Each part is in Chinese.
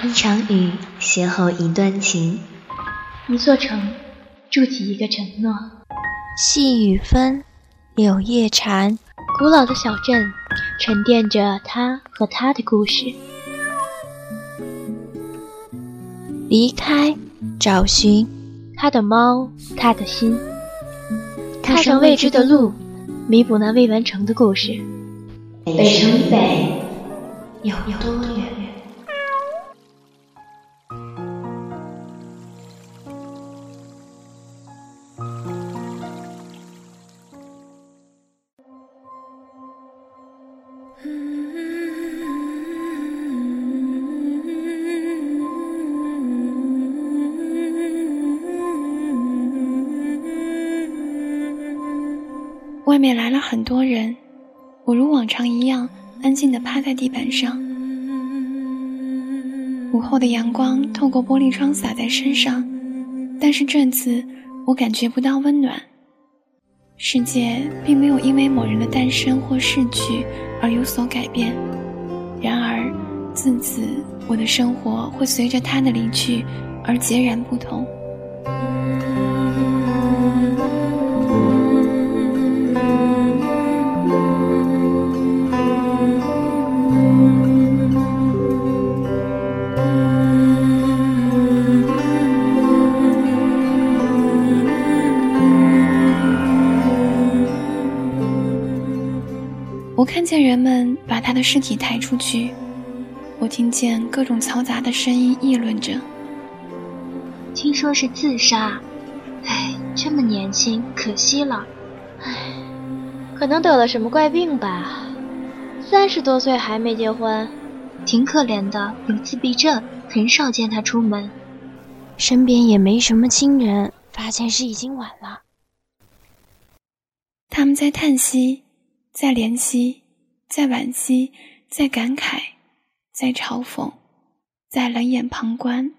一场雨邂逅一段情，一座城筑起一个承诺。细雨纷，柳叶缠。古老的小镇沉淀着他和他的故事。离开，找寻他的猫，他的心。踏上未知的路，弥补那未完成的故事。北城北有多远？外面来了很多人，我如往常一样安静地趴在地板上。午后的阳光透过玻璃窗洒在身上，但是这次我感觉不到温暖。世界并没有因为某人的诞生或逝去而有所改变，然而自此我的生活会随着他的离去而截然不同。我看见人们把他的尸体抬出去，我听见各种嘈杂的声音议论着。听说是自杀，唉，这么年轻，可惜了。唉，可能得了什么怪病吧。三十多岁还没结婚，挺可怜的，有自闭症，很少见他出门，身边也没什么亲人。发现是已经晚了。他们在叹息。在怜惜，在惋惜，在感慨，在嘲讽，在冷眼旁观，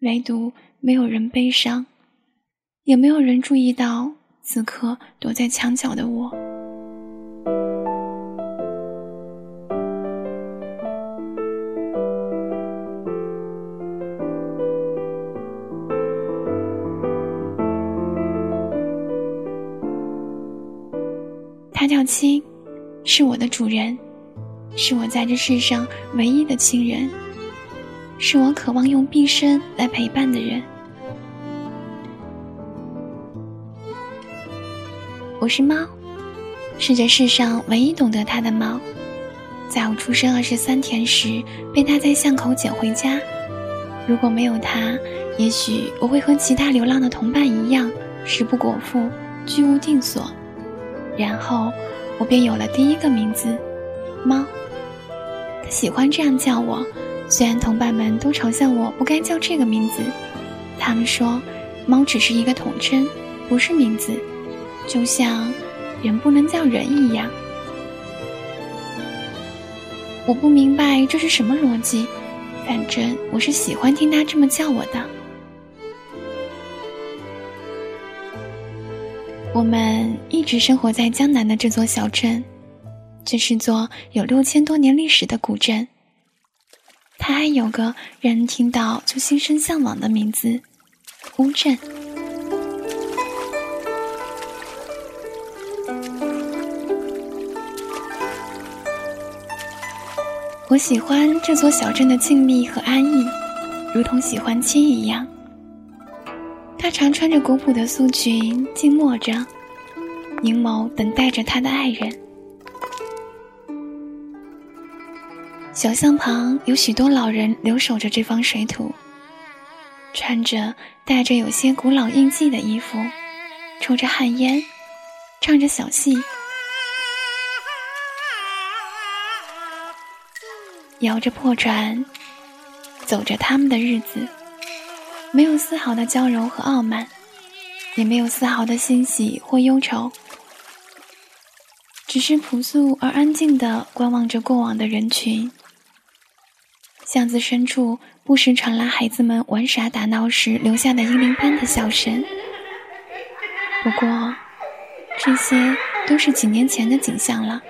唯独没有人悲伤，也没有人注意到此刻躲在墙角的我。他叫青，是我的主人，是我在这世上唯一的亲人，是我渴望用毕生来陪伴的人。我是猫，是这世上唯一懂得它的猫。在我出生二十三天时，被它在巷口捡回家。如果没有它，也许我会和其他流浪的同伴一样，食不果腹，居无定所。然后，我便有了第一个名字，猫。他喜欢这样叫我，虽然同伴们都嘲笑我不该叫这个名字。他们说，猫只是一个统称，不是名字，就像人不能叫人一样。我不明白这是什么逻辑，反正我是喜欢听他这么叫我的。我们一直生活在江南的这座小镇，这是座有六千多年历史的古镇。它还有个让人听到就心生向往的名字——乌镇。我喜欢这座小镇的静谧和安逸，如同喜欢亲一样。她常穿着古朴的素裙，静默着，凝眸等待着她的爱人。小巷旁有许多老人留守着这方水土，穿着带着有些古老印记的衣服，抽着旱烟，唱着小戏，摇着破船，走着他们的日子。没有丝毫的娇柔和傲慢，也没有丝毫的欣喜或忧愁，只是朴素而安静的观望着过往的人群。巷子深处不时传来孩子们玩耍打闹时留下的银铃般的笑声。不过，这些都是几年前的景象了。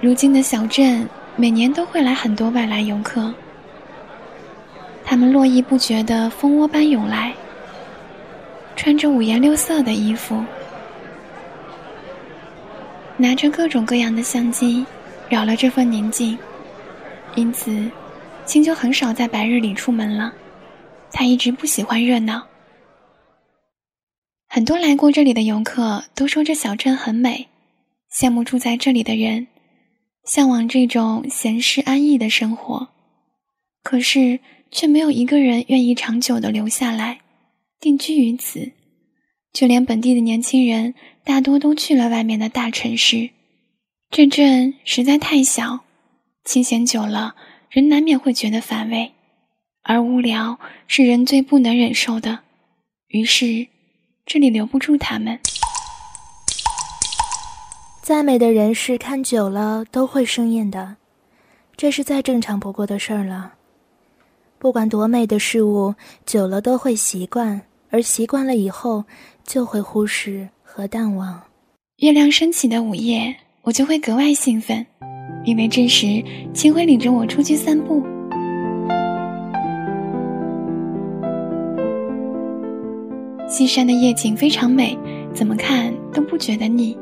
如今的小镇每年都会来很多外来游客，他们络绎不绝的蜂窝般涌来，穿着五颜六色的衣服，拿着各种各样的相机，扰了这份宁静。因此，青秋很少在白日里出门了。他一直不喜欢热闹。很多来过这里的游客都说这小镇很美，羡慕住在这里的人，向往这种闲适安逸的生活。可是，却没有一个人愿意长久的留下来，定居于此。就连本地的年轻人，大多都去了外面的大城市。这镇实在太小，清闲久了，人难免会觉得乏味。而无聊是人最不能忍受的，于是这里留不住他们。再美的人事看久了都会生厌的，这是再正常不过的事儿了。不管多美的事物，久了都会习惯，而习惯了以后就会忽视和淡忘。月亮升起的午夜，我就会格外兴奋，因为这时清辉领着我出去散步。西山的夜景非常美，怎么看都不觉得腻，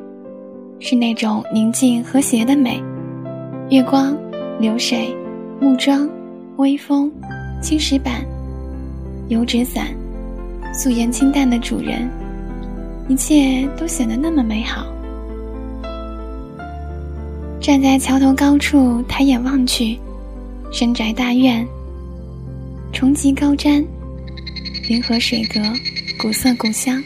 是那种宁静和谐的美。月光、流水、木桩、微风、青石板、油纸伞、素颜清淡的主人，一切都显得那么美好。站在桥头高处抬眼望去，深宅大院，重极高瞻，云和水阁。古色古香。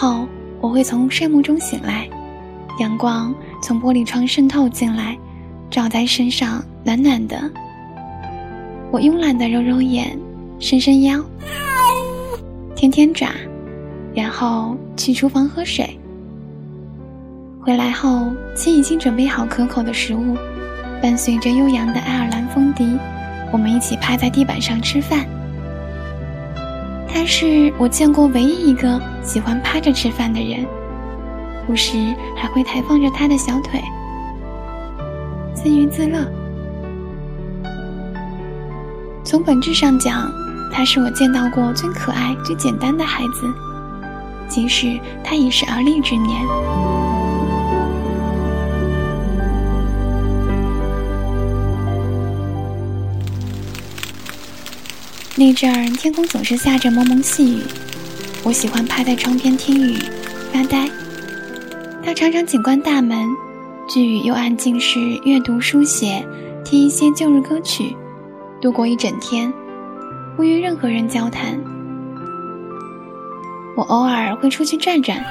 后，我会从睡梦中醒来，阳光从玻璃窗渗透进来，照在身上，暖暖的。我慵懒的揉揉眼，伸伸腰，舔舔爪，然后去厨房喝水。回来后，亲已经准备好可口的食物，伴随着悠扬的爱尔兰风笛，我们一起趴在地板上吃饭。他是我见过唯一一个喜欢趴着吃饭的人，不时还会抬放着他的小腿，自娱自乐。从本质上讲，他是我见到过最可爱、最简单的孩子，即使他已是而立之年。那阵儿天空总是下着蒙蒙细雨，我喜欢趴在窗边听雨、发呆。他常常紧关大门，聚雨又安静时阅读书写，听一些旧日歌曲。度过一整天，不与任何人交谈。我偶尔会出去转转，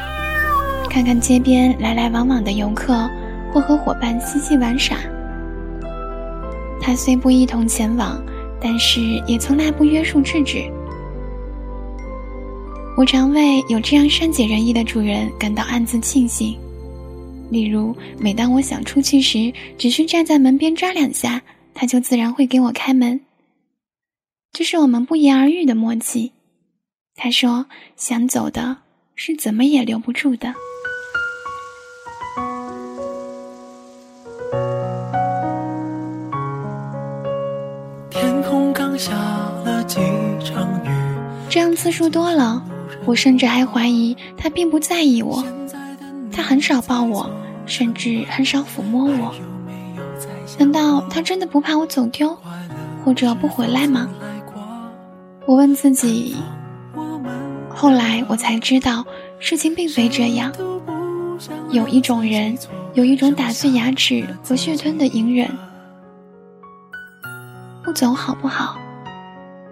看看街边来来往往的游客，或和伙伴嬉戏玩耍。他虽不一同前往，但是也从来不约束制止。我常为有这样善解人意的主人感到暗自庆幸。例如，每当我想出去时，只需站在门边抓两下。他就自然会给我开门，这是我们不言而喻的默契。他说：“想走的是怎么也留不住的。”这样次数多了，我甚至还怀疑他并不在意我。他很少抱我，甚至很少抚摸我。难道他真的不怕我走丢，或者不回来吗？我问自己。后来我才知道，事情并非这样。有一种人，有一种打碎牙齿和血吞的隐忍。不走好不好？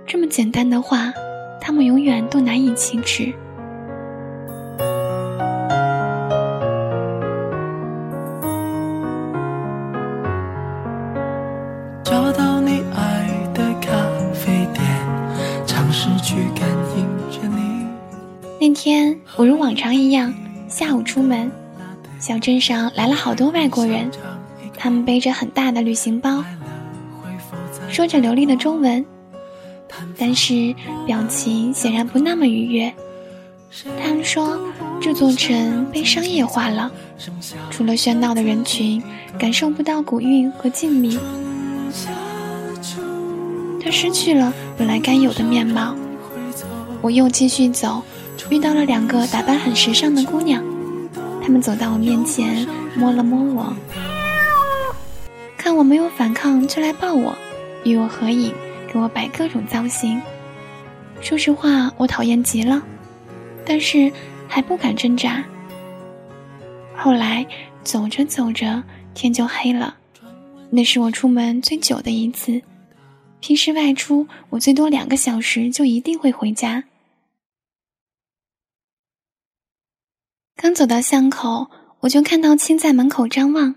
这么简单的话，他们永远都难以启齿。找到你爱的咖啡店，尝试去感应着你。那天，我如往常一样下午出门，小镇上来了好多外国人，他们背着很大的旅行包，说着流利的中文，但是表情显然不那么愉悦。他们说这座城被商业化了，除了喧闹的人群，感受不到古韵和静谧。它失去了本来该有的面貌。我又继续走，遇到了两个打扮很时尚的姑娘，她们走到我面前，摸了摸我，看我没有反抗，就来抱我，与我合影，给我摆各种造型。说实话，我讨厌极了，但是还不敢挣扎。后来走着走着，天就黑了，那是我出门最久的一次。平时外出，我最多两个小时就一定会回家。刚走到巷口，我就看到青在门口张望，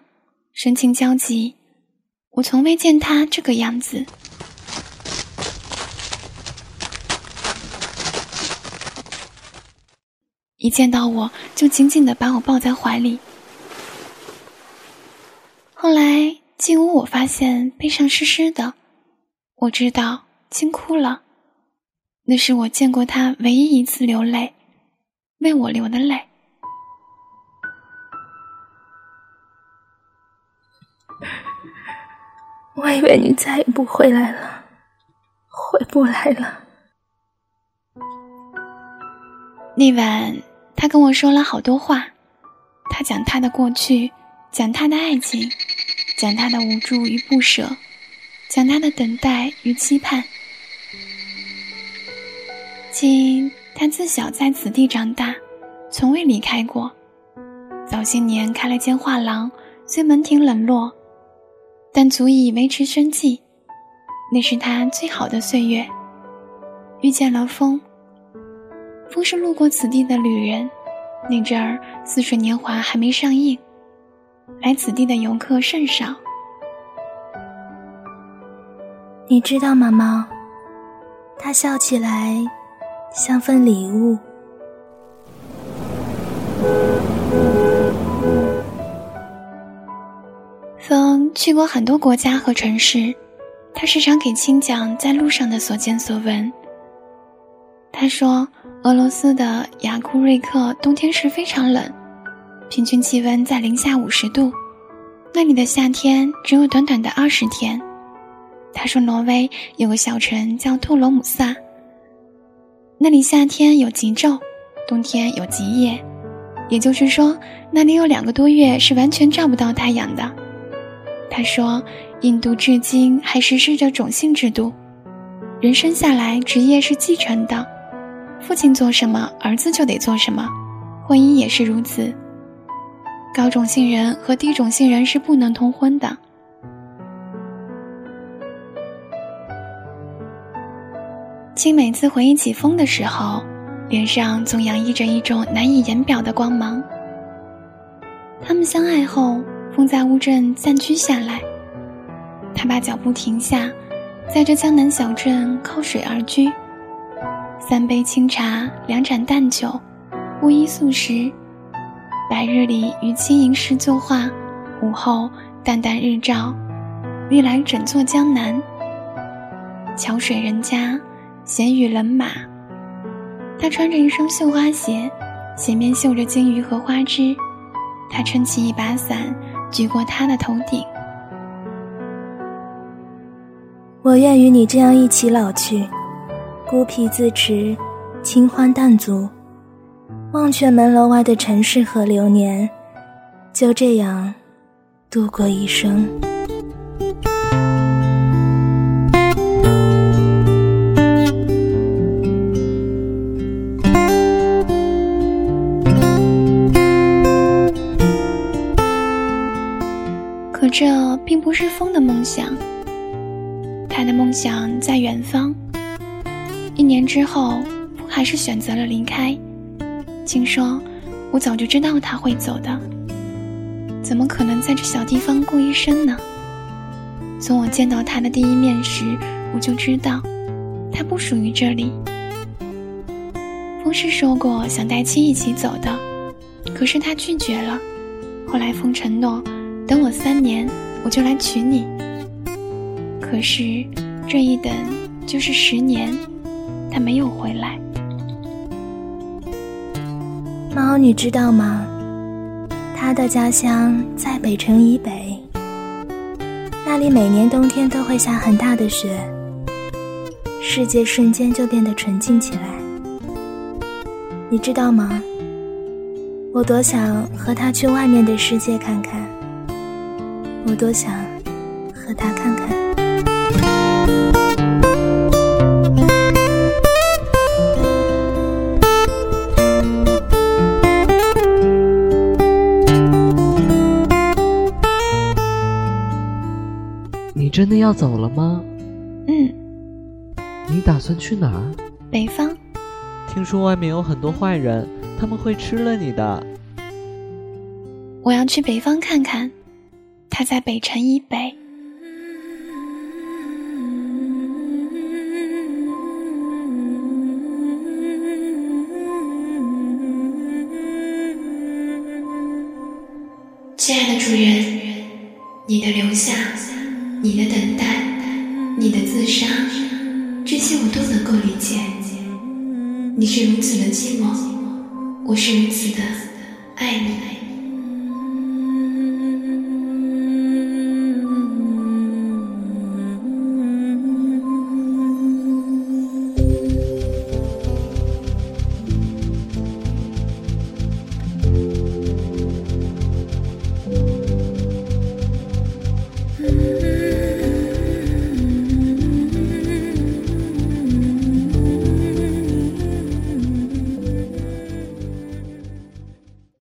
神情焦急。我从未见他这个样子。一见到我就紧紧的把我抱在怀里。后来进屋，我发现背上湿湿的。我知道，惊哭了。那是我见过他唯一一次流泪，为我流的泪。我以为你再也不回来了，回不来了。那晚，他跟我说了好多话，他讲他的过去，讲他的爱情，讲他的无助与不舍。讲他的等待与期盼。今他自小在此地长大，从未离开过。早些年开了间画廊，虽门庭冷落，但足以维持生计。那是他最好的岁月。遇见了风，风是路过此地的旅人。那阵儿《似水年华》还没上映，来此地的游客甚少。你知道吗，猫？它笑起来像份礼物。风去过很多国家和城市，他时常给青讲在路上的所见所闻。他说，俄罗斯的雅库瑞克冬天是非常冷，平均气温在零下五十度，那里的夏天只有短短的二十天。他说：“挪威有个小城叫托罗姆萨，那里夏天有极昼，冬天有极夜，也就是说，那里有两个多月是完全照不到太阳的。”他说：“印度至今还实施着种姓制度，人生下来职业是继承的，父亲做什么，儿子就得做什么，婚姻也是如此。高种姓人和低种姓人是不能通婚的。”青每次回忆起风的时候，脸上总洋溢着一种难以言表的光芒。他们相爱后，风在乌镇暂居下来。他把脚步停下，在这江南小镇靠水而居。三杯清茶，两盏淡酒，乌衣素食。白日里与轻吟诗作画，午后淡淡日照，历来整座江南。桥水人家。闲语冷马，他穿着一双绣花鞋，鞋面绣着金鱼和花枝。他撑起一把伞，举过他的头顶。我愿与你这样一起老去，孤僻自持，清欢淡足，忘却门楼外的尘世和流年，就这样度过一生。可这并不是风的梦想，他的梦想在远方。一年之后，风还是选择了离开。听说，我早就知道他会走的，怎么可能在这小地方过一生呢？从我见到他的第一面时，我就知道，他不属于这里。风是说过想带妻一起走的，可是他拒绝了。后来风承诺，等我三年，我就来娶你。可是这一等就是十年，他没有回来。猫，你知道吗？他的家乡在北城以北，那里每年冬天都会下很大的雪，世界瞬间就变得纯净起来。你知道吗？我多想和他去外面的世界看看，我多想和他看看。真的要走了吗？嗯，你打算去哪儿？北方。听说外面有很多坏人，他们会吃了你的。我要去北方看看，他在北城以北。亲爱的主人，你的留下，你的等待，你的自杀，这些我都能够理解。你是如此的寂寞，我是如此的爱你。